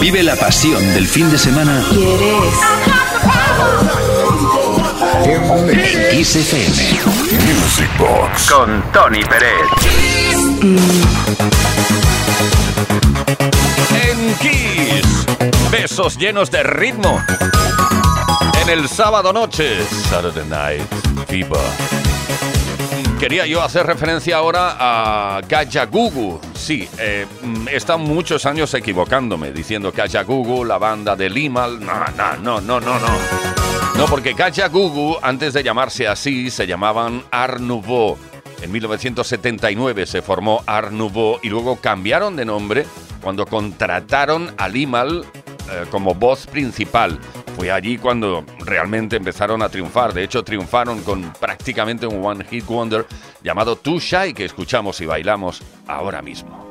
Vive la pasión del fin de semana ¿Quieres? en Kiss FM. Music Box. con Tony Pérez. En Kiss, besos llenos de ritmo. En el sábado noche, Saturday Night Fever. Quería yo hacer referencia ahora a Gugu. Sí, eh, mm, muchos años equivocándome diciendo Gugu, la banda de Limal. No, no, no, no, no, no. Porque Gugu, antes de llamarse así, se llamaban Art. En 1979 se formó Art y luego cambiaron de nombre cuando contrataron a Limal eh, como voz principal. Fue allí cuando realmente empezaron a triunfar. De hecho, triunfaron con prácticamente un One Hit Wonder llamado Too Shy que escuchamos y bailamos ahora mismo.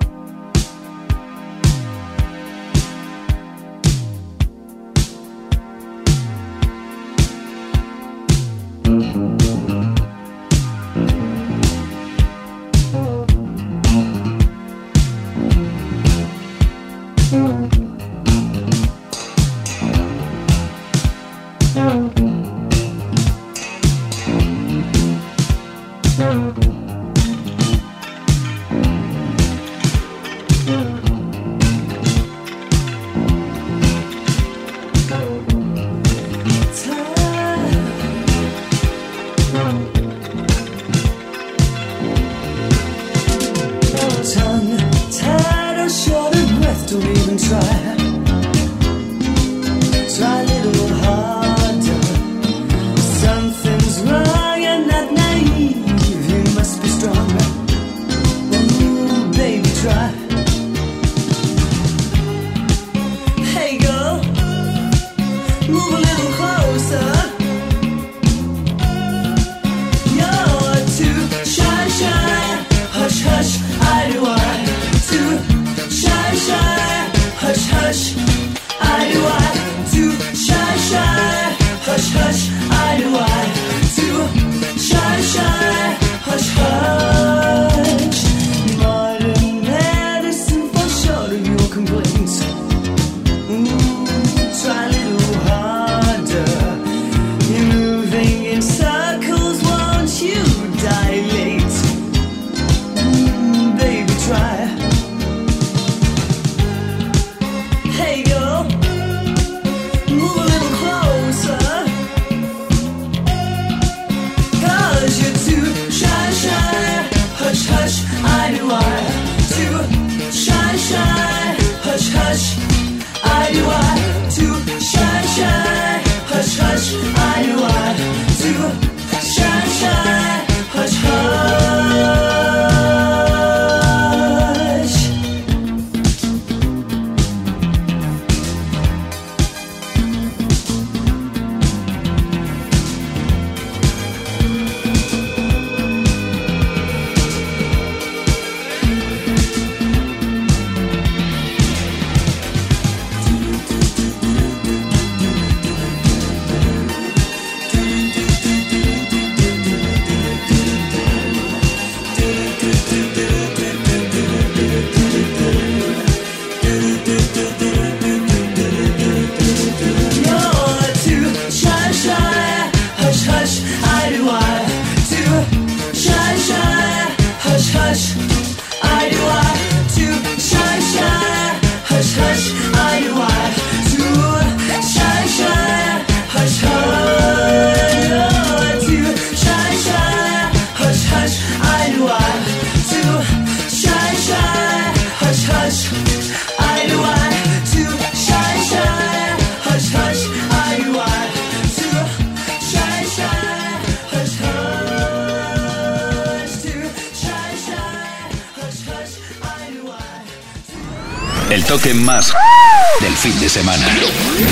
Semana.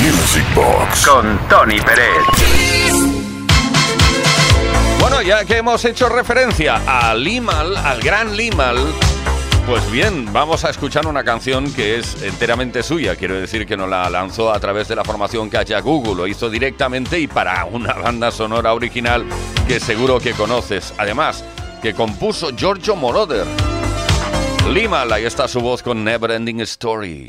Music Box. Con Tony Pérez. Bueno, ya que hemos hecho referencia a Limal, al gran Limal, pues bien, vamos a escuchar una canción que es enteramente suya. Quiero decir que nos la lanzó a través de la formación Google, lo hizo directamente y para una banda sonora original que seguro que conoces. Además, que compuso Giorgio Moroder. Limal, ahí está su voz con Never Ending Story.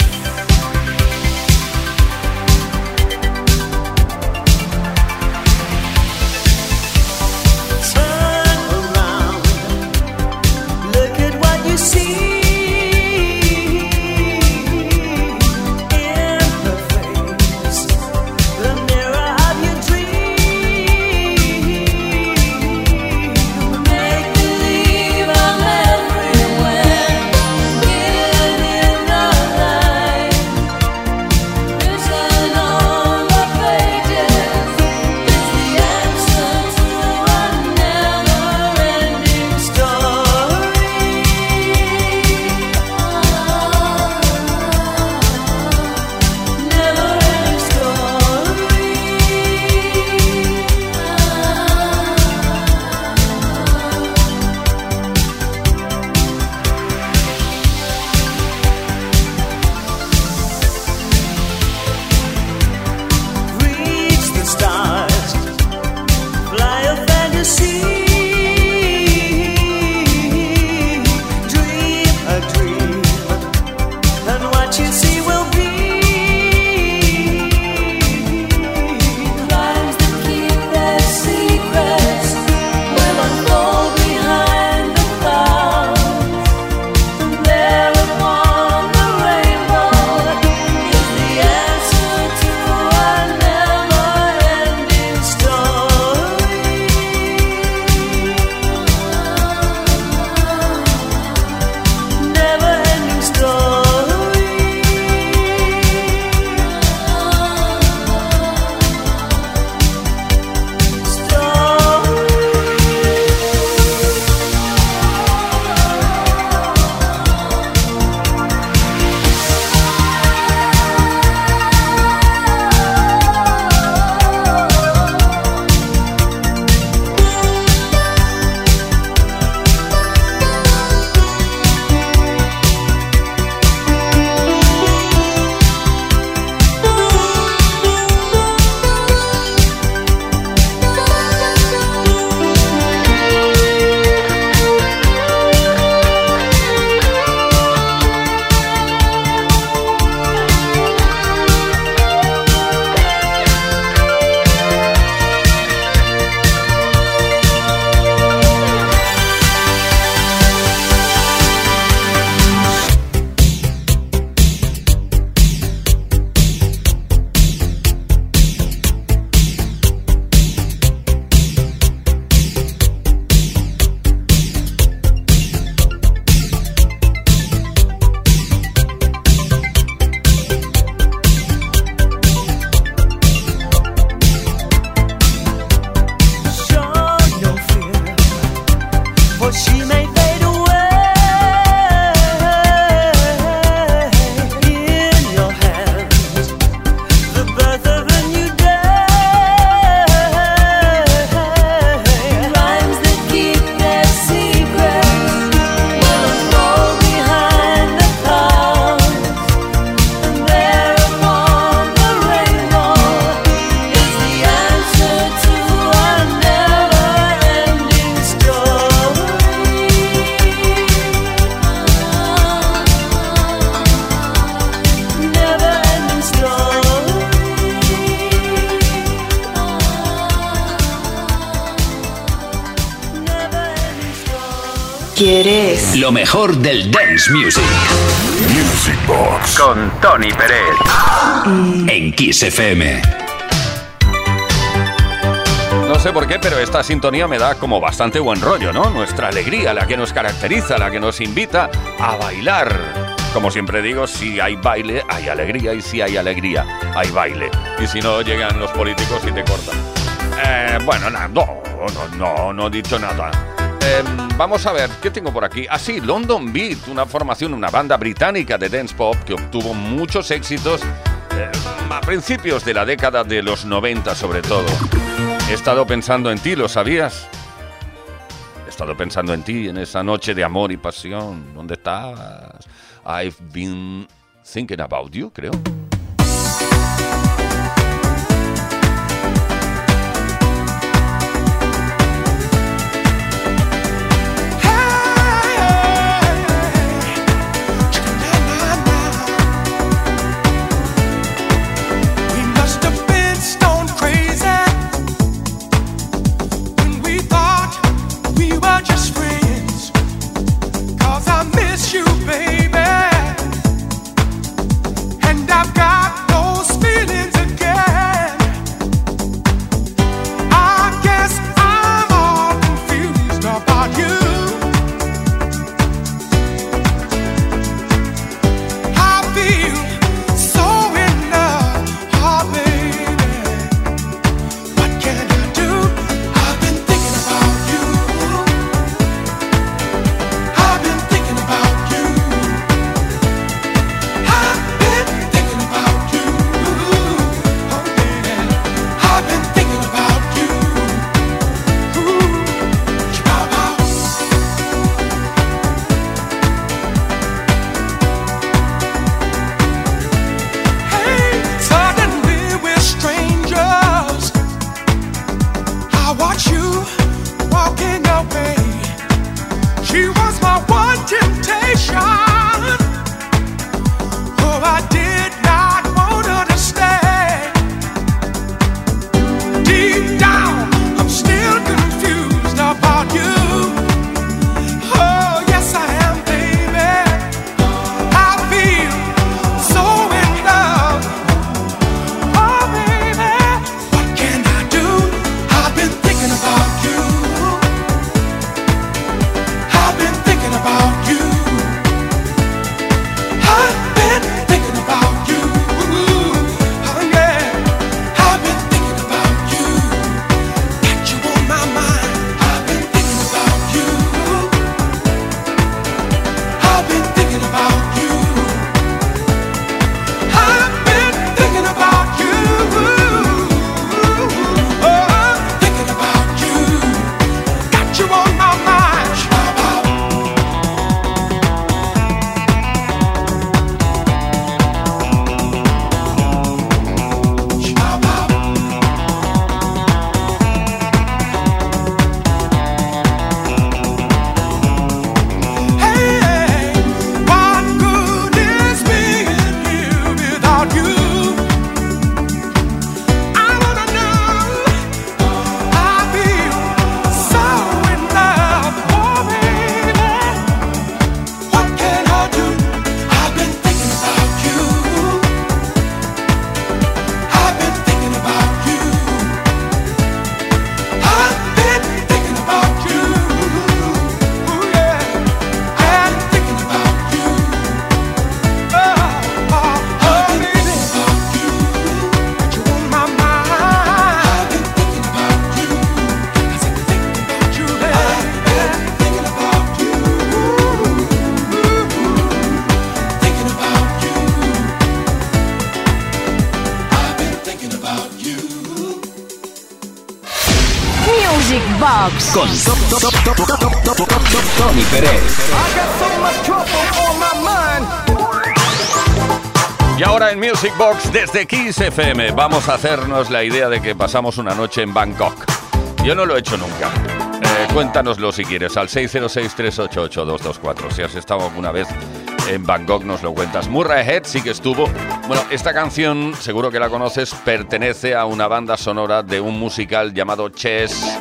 Lo mejor del dance music Music Box. Con Tony Pérez. en Kiss FM. No sé por qué, pero esta sintonía me da como bastante buen rollo, ¿no? Nuestra alegría, la que nos caracteriza, la que nos invita a bailar. Como siempre digo, si hay baile, hay alegría, y si hay alegría, hay baile. Y si no, llegan los políticos y te cortan. Eh, bueno, nada, no, no, no, no he dicho nada. Eh, vamos a ver, ¿qué tengo por aquí? Ah, sí, London Beat, una formación, una banda británica de dance pop que obtuvo muchos éxitos eh, a principios de la década de los 90 sobre todo. He estado pensando en ti, ¿lo sabías? He estado pensando en ti en esa noche de amor y pasión. ¿Dónde estabas? I've been thinking about you, creo. Music Box Con Tony Pérez. Y ahora en Music Box desde Kiss FM vamos a hacernos la idea de que pasamos una noche en Bangkok. Yo no lo he hecho nunca. Eh, cuéntanoslo si quieres al 606-388-224. Si has estado alguna vez en Bangkok nos lo cuentas. Murray Head sí que estuvo. Bueno, esta canción, seguro que la conoces, pertenece a una banda sonora de un musical llamado Chess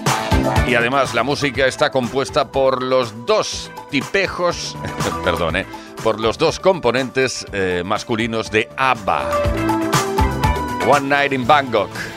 Y además la música está compuesta por los dos tipejos, perdón, eh, por los dos componentes eh, masculinos de ABBA. One Night in Bangkok. Bangkok,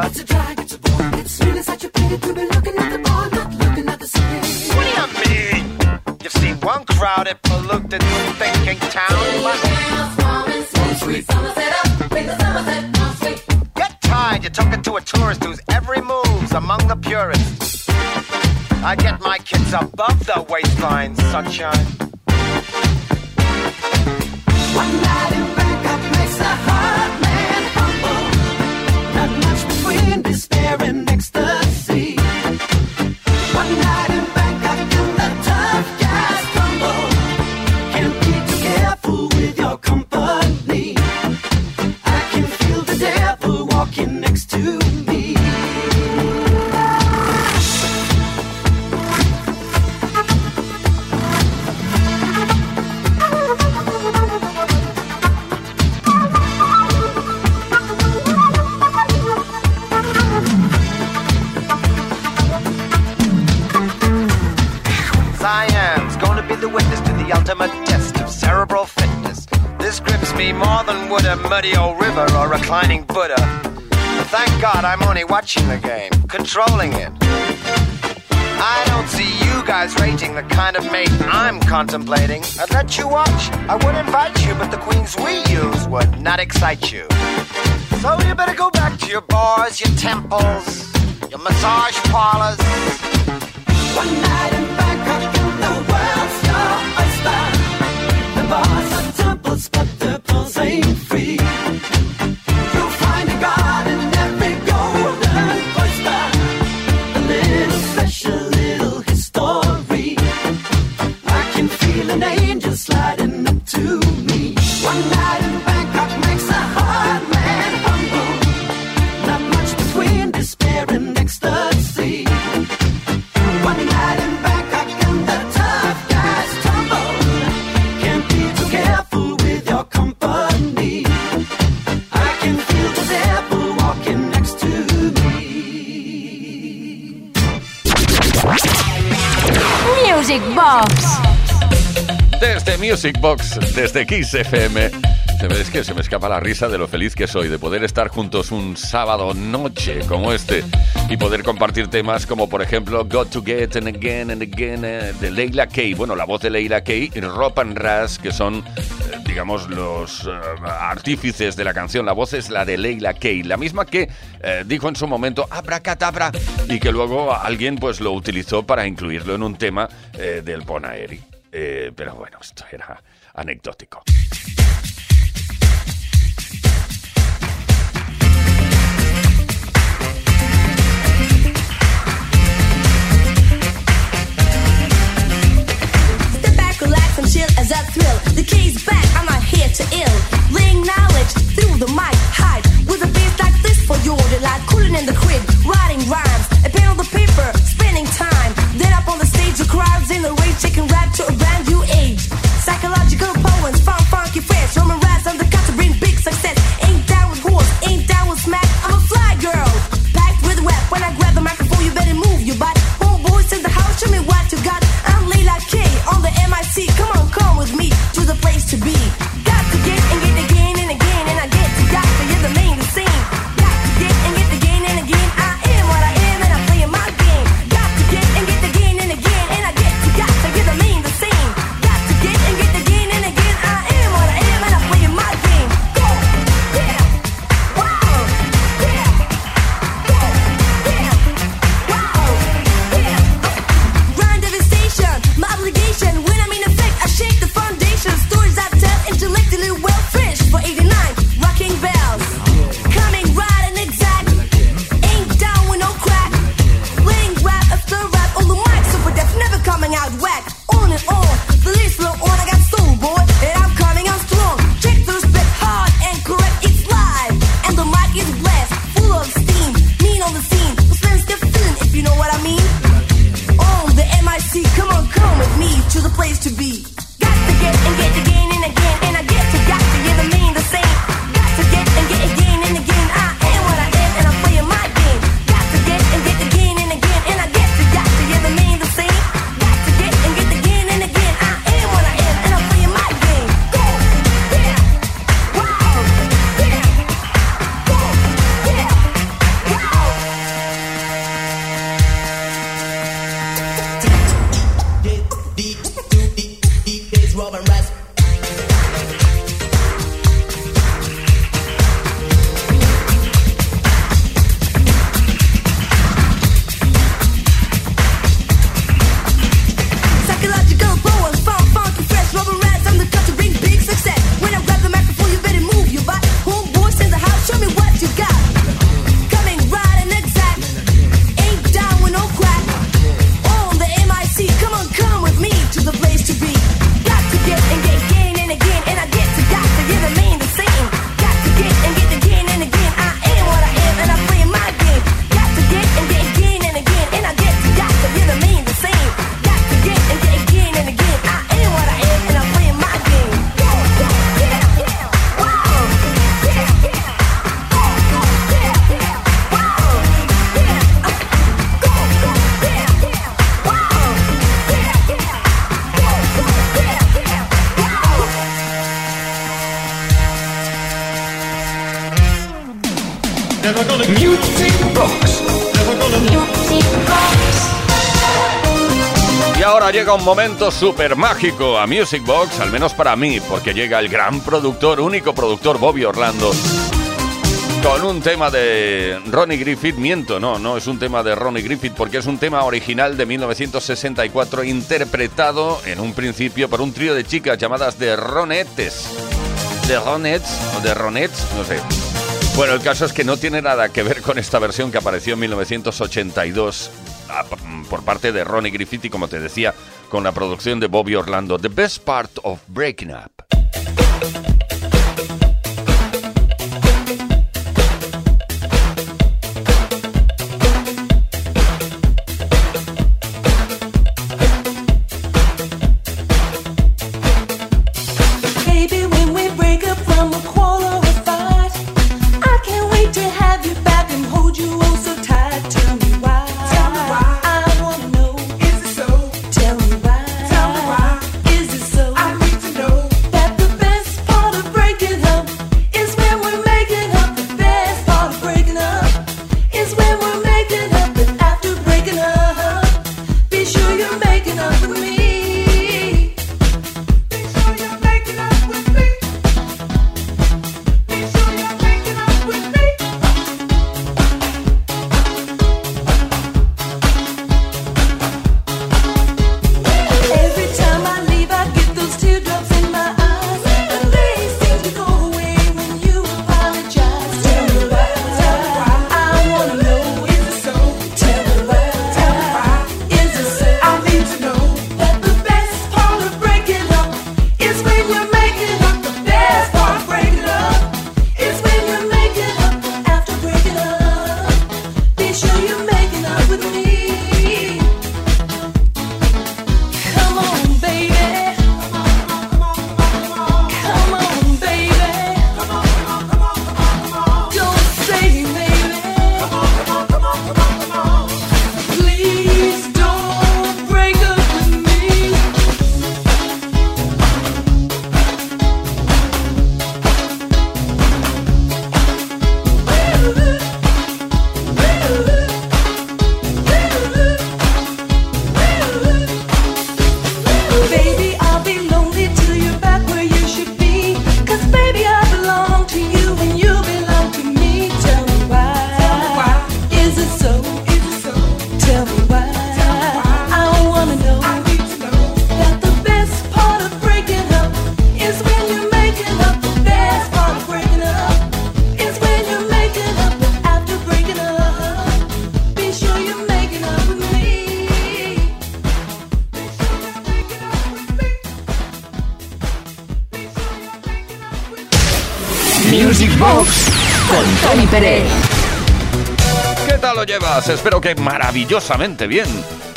brother. It's a drag, it's a bore. It's really such a pity to be looking at the bar, not looking at the city. What do you mean? You've seen one crowded, polluted, thinking town, but get tired. You're talking to a tourist whose every move's among the purists. I get my kids above the waistline, sunshine. Ultimate test of cerebral fitness. This grips me more than would a muddy old river or reclining Buddha. But thank God I'm only watching the game, controlling it. I don't see you guys rating the kind of mate I'm contemplating. I'd let you watch. I would invite you, but the queens we use would not excite you. So you better go back to your bars, your temples, your massage parlors. One night and The Desde Music Box, desde Kiss FM. Es que se me escapa la risa de lo feliz que soy de poder estar juntos un sábado noche como este y poder compartir temas como por ejemplo Got to Get and Again and Again eh, de Leila Kay. Bueno, la voz de Leila Kay y Rob and Ras, que son, digamos, los eh, artífices de la canción. La voz es la de Leila Kay, la misma que eh, dijo en su momento abracadabra y que luego alguien pues lo utilizó para incluirlo en un tema eh, del Bonaeri. Pero bueno, esto era anecdótico. chill as I thrill. The key's back, I'm not here to ill. Laying knowledge through the mic, hide with a beat like this for your delight. Cooling in the crib, writing rhymes, a pen on the paper, spending time. Then up on the stage, the crowd's in the rage, taking rap to a brand you age. Llega un momento súper mágico a Music Box, al menos para mí, porque llega el gran productor, único productor Bobby Orlando, con un tema de Ronnie Griffith. Miento, no, no es un tema de Ronnie Griffith, porque es un tema original de 1964, interpretado en un principio por un trío de chicas llamadas The Ronettes. De Ronettes o de Ronettes, no sé. Bueno, el caso es que no tiene nada que ver con esta versión que apareció en 1982 a- por parte de Ronnie Griffith y como te decía, con la producción de Bobby Orlando. The best part of breaking up. Music Box con Tony Pérez. ¿Qué tal lo llevas? Espero que maravillosamente bien.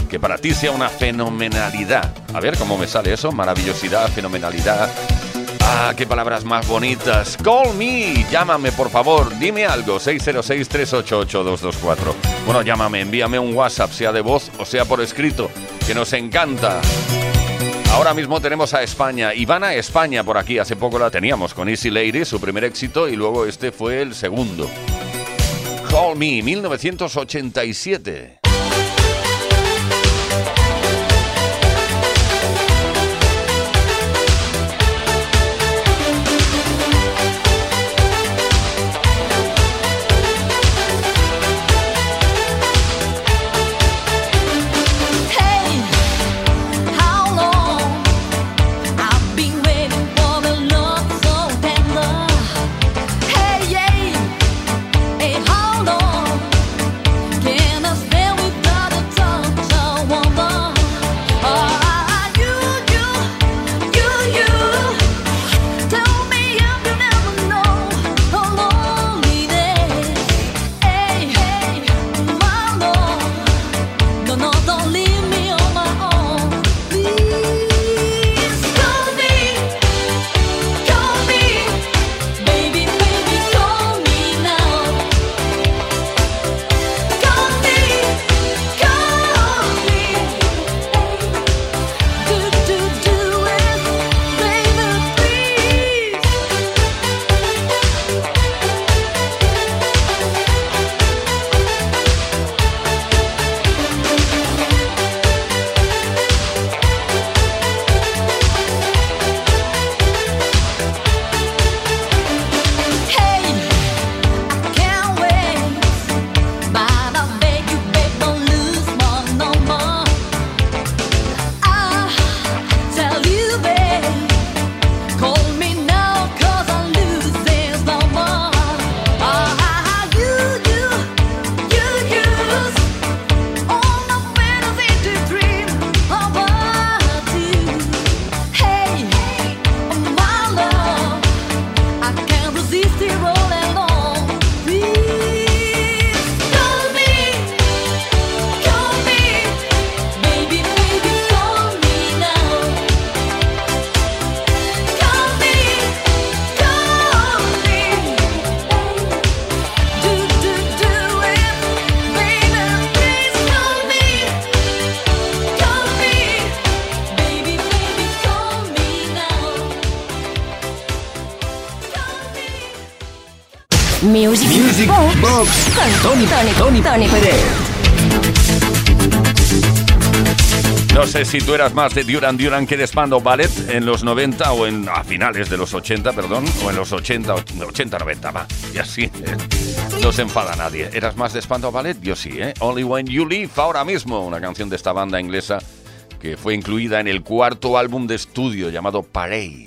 Que para ti sea una fenomenalidad. A ver cómo me sale eso. Maravillosidad, fenomenalidad. Ah, qué palabras más bonitas. Call me. Llámame, por favor. Dime algo. 606-388-224. Bueno, llámame, envíame un WhatsApp, sea de voz o sea por escrito. Que nos encanta. Ahora mismo tenemos a España y van a España por aquí. Hace poco la teníamos con Easy Lady, su primer éxito, y luego este fue el segundo. Call Me, 1987. Tony, Tony, Tony, Tony Pérez. No sé si tú eras más de Duran Duran que de Spandau Ballet en los 90 o en a finales de los 80, perdón, o en los 80, 80, 90, va. Y así eh, no se enfada nadie. ¿Eras más de Spandau Ballet? Yo sí, ¿eh? Only When You Leave, ahora mismo, una canción de esta banda inglesa que fue incluida en el cuarto álbum de estudio llamado Parade.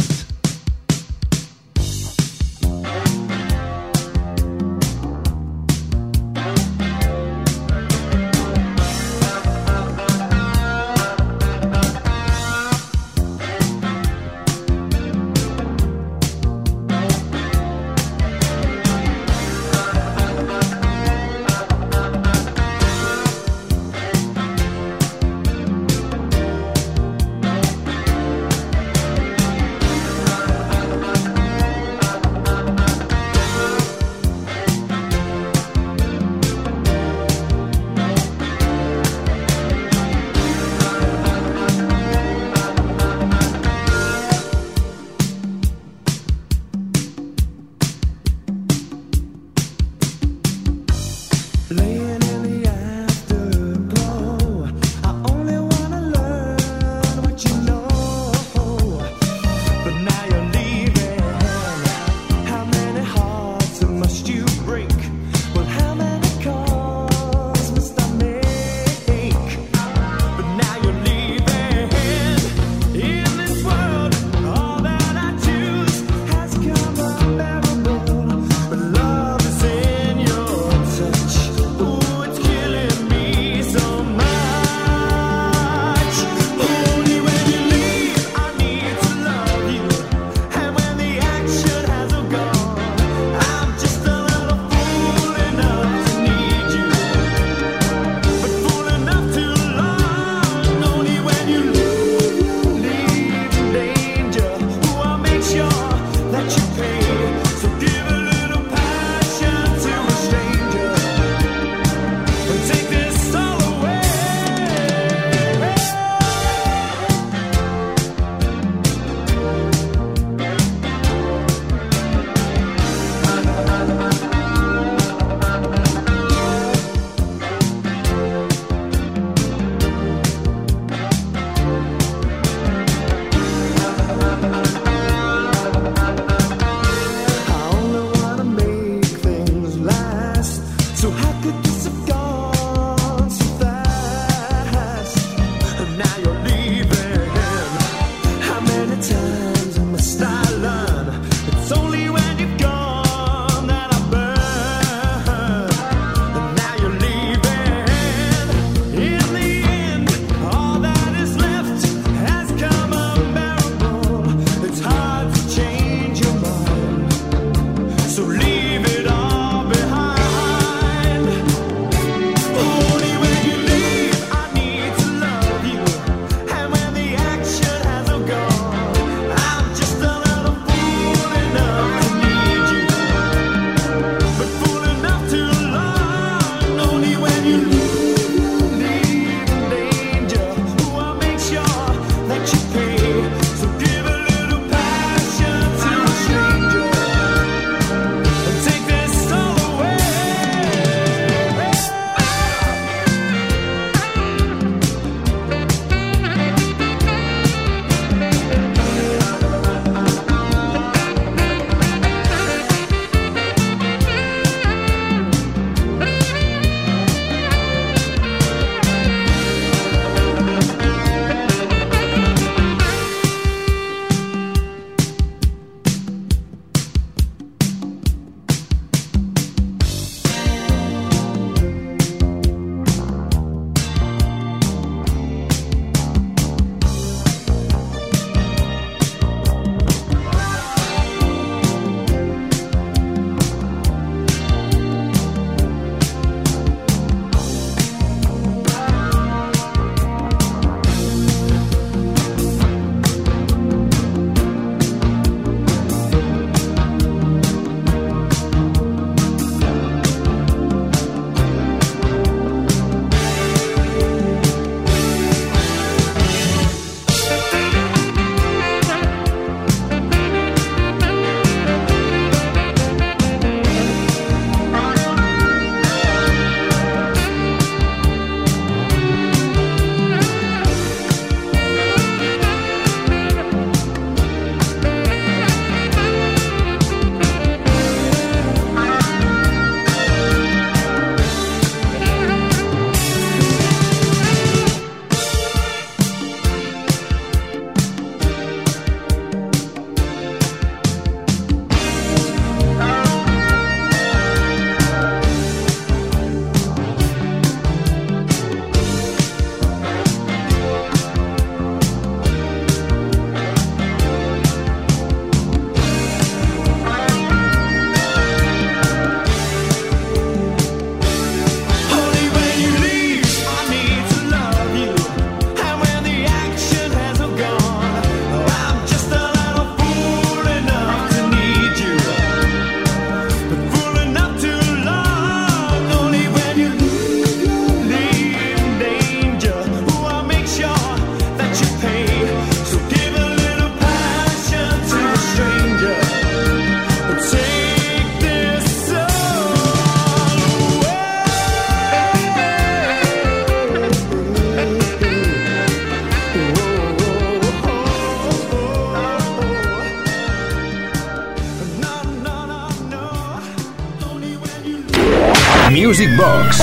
Music Box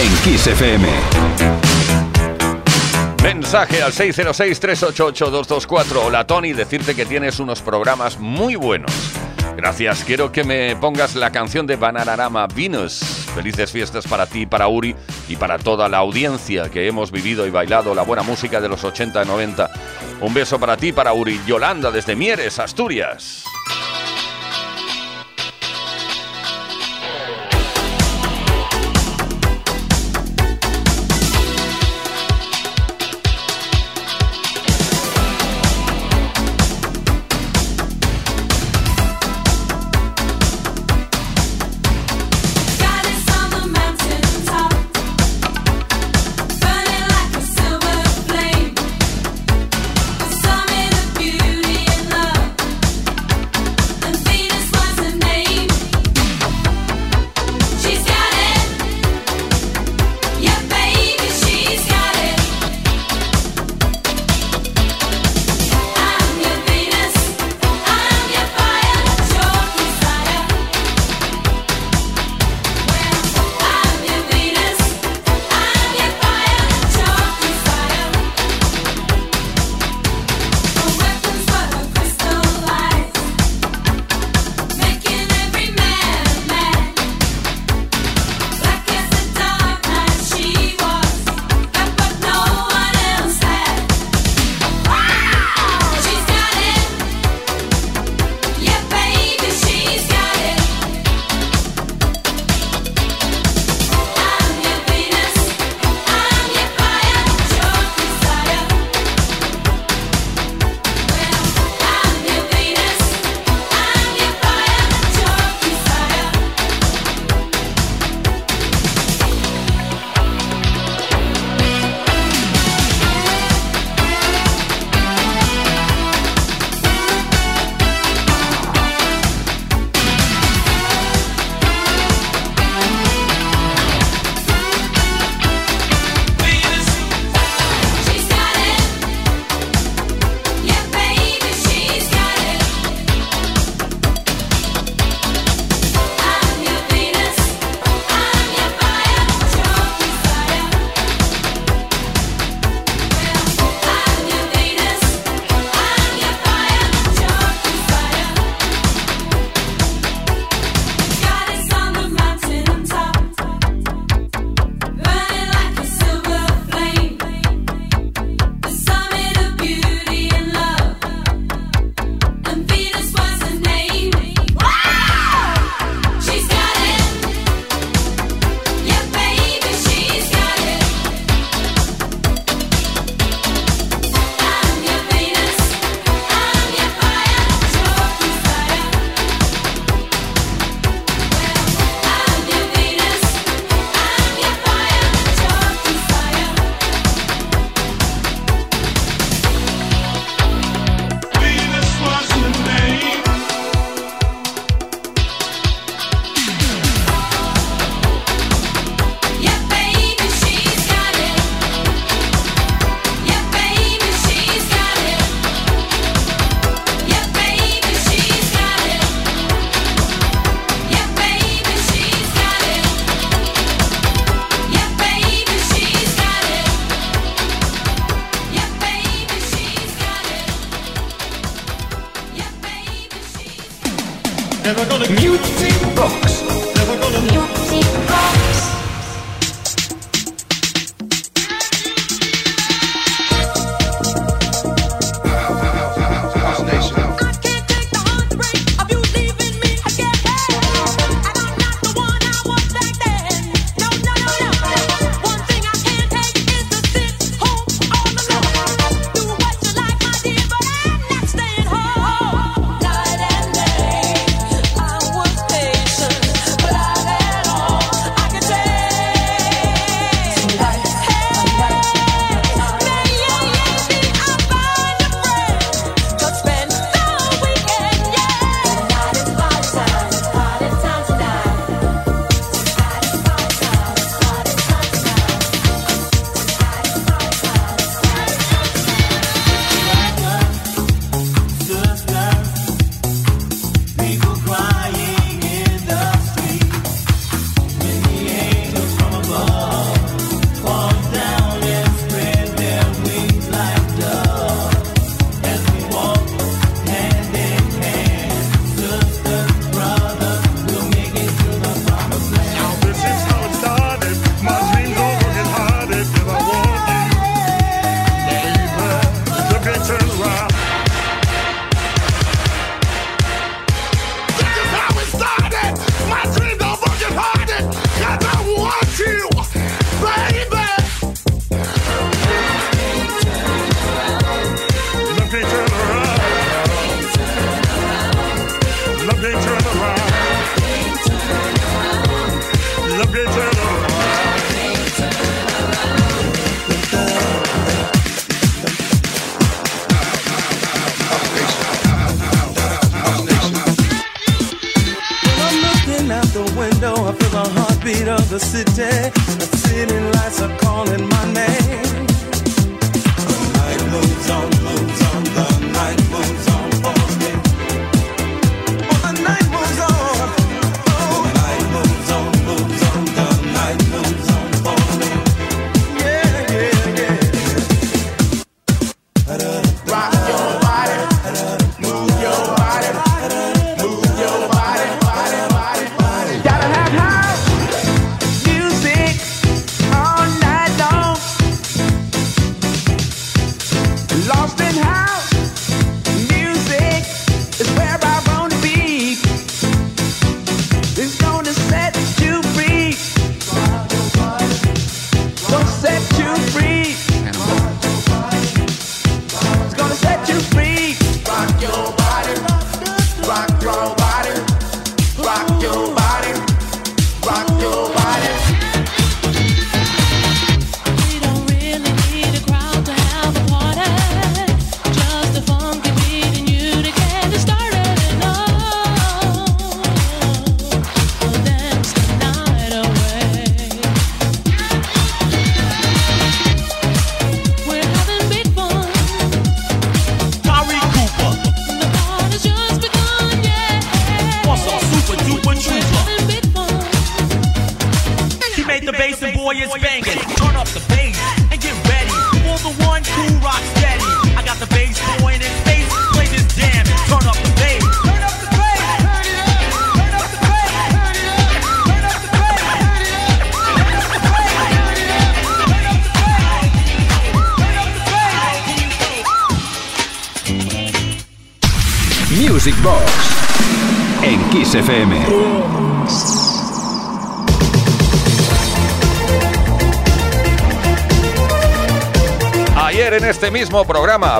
en Kiss FM. Mensaje al 606-388-224. Hola Tony, decirte que tienes unos programas muy buenos. Gracias, quiero que me pongas la canción de Bananarama Venus. Felices fiestas para ti, para Uri y para toda la audiencia que hemos vivido y bailado la buena música de los 80 y 90. Un beso para ti, para Uri. Yolanda desde Mieres, Asturias.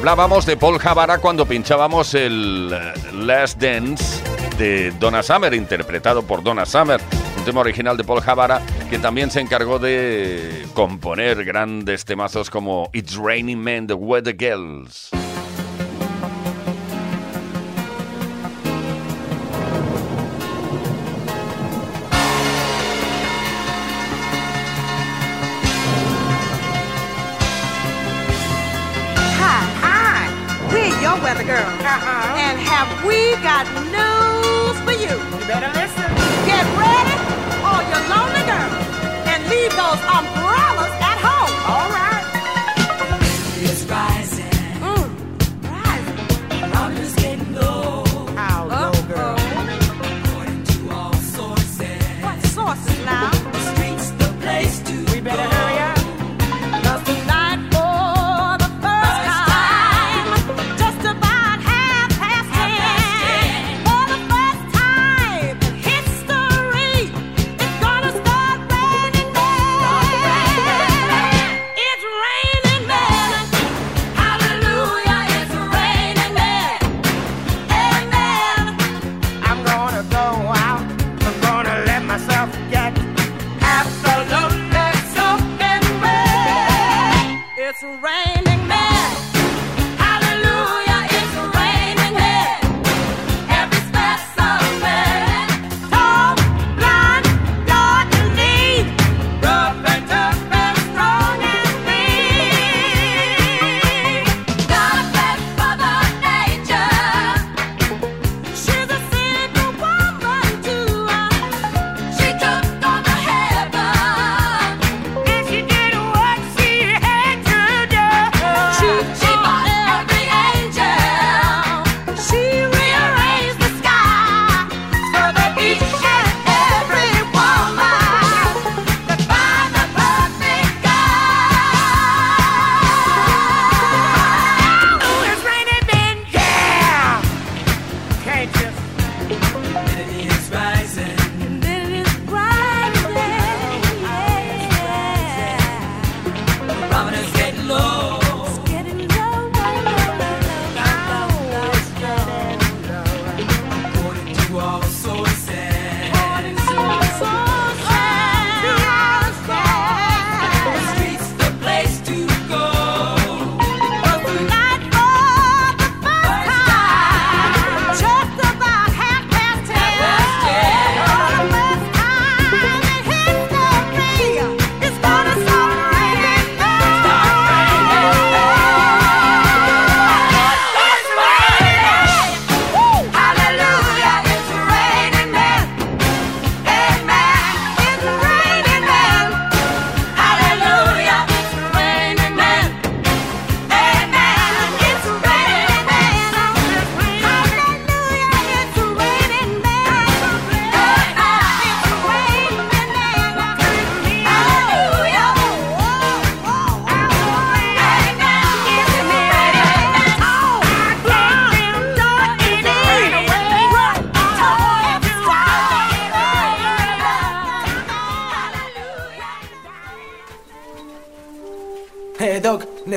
Hablábamos de Paul Javara cuando pinchábamos el eh, Last Dance de Donna Summer, interpretado por Donna Summer, un tema original de Paul Javara que también se encargó de componer grandes temazos como It's Raining Men de Weather Girls. Weather Girl. Uh-huh. And have we got news for you? You better listen. Get ready, all you lonely girls, and leave those umbrellas.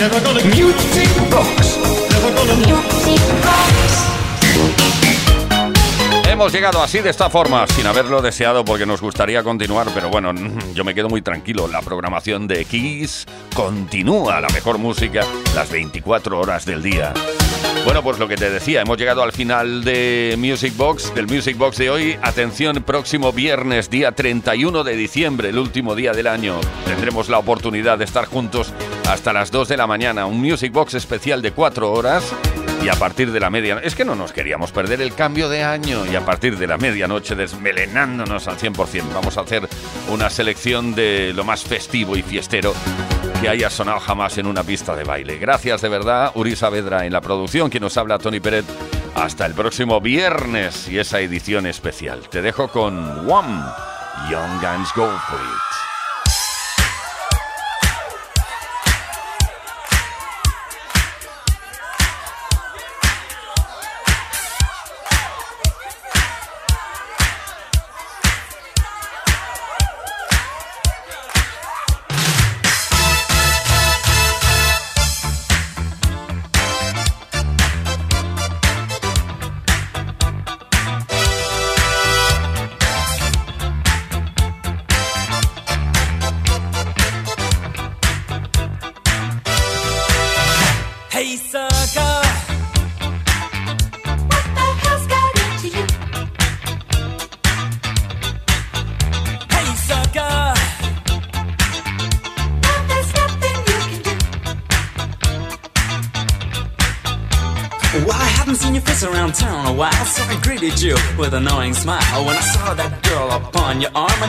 Never gonna music box. Never gonna music box. Hemos llegado así de esta forma, sin haberlo deseado porque nos gustaría continuar, pero bueno, yo me quedo muy tranquilo. La programación de Kiss continúa, la mejor música, las 24 horas del día. Bueno, pues lo que te decía, hemos llegado al final de Music Box, del Music Box de hoy. Atención, próximo viernes, día 31 de diciembre, el último día del año, tendremos la oportunidad de estar juntos hasta las 2 de la mañana. Un Music Box especial de 4 horas y a partir de la medianoche, es que no nos queríamos perder el cambio de año y a partir de la medianoche desmelenándonos al 100%. Vamos a hacer una selección de lo más festivo y fiestero que haya sonado jamás en una pista de baile. Gracias de verdad, Uri Saavedra en la producción, quien nos habla Tony Peret. Hasta el próximo viernes y esa edición especial. Te dejo con One Young Guns Go For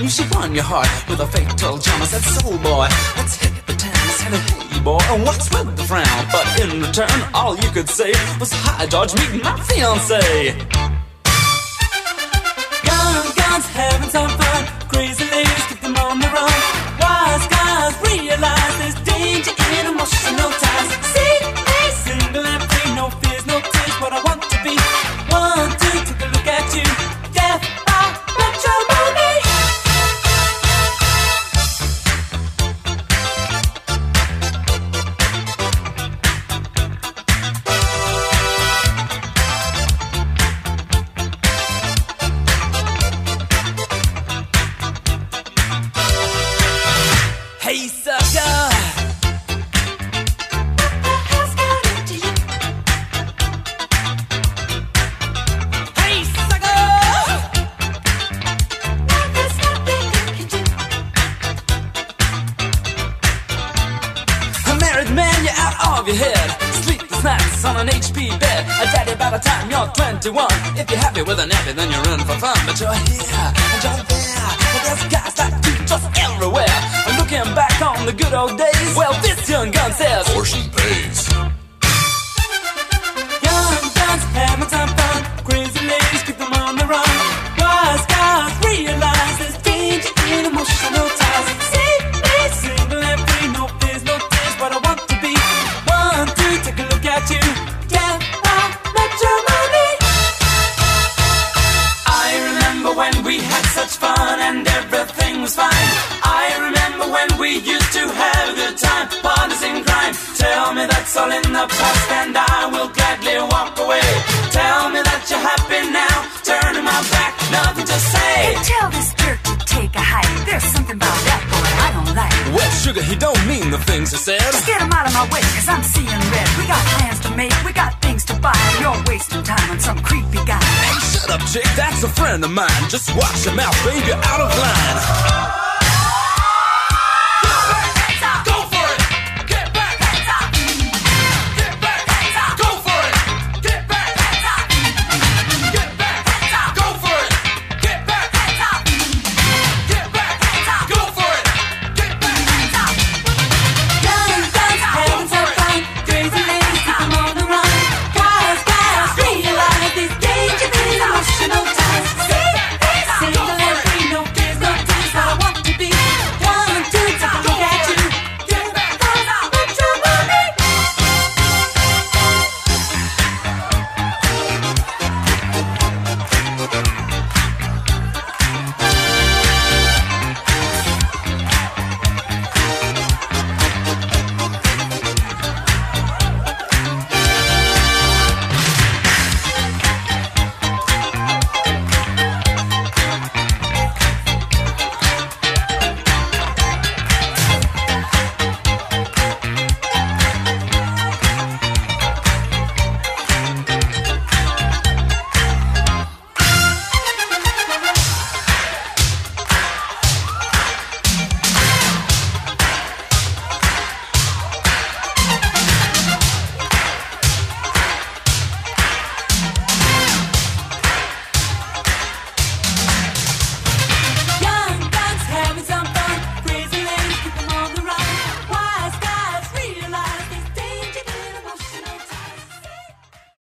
I knew she won your heart with a fatal charm. I said, Soul boy, let's hit the town. I said, Hey boy, and what's with the frown? But in return, all you could say was, Hi, George, meet my fiance. Mine.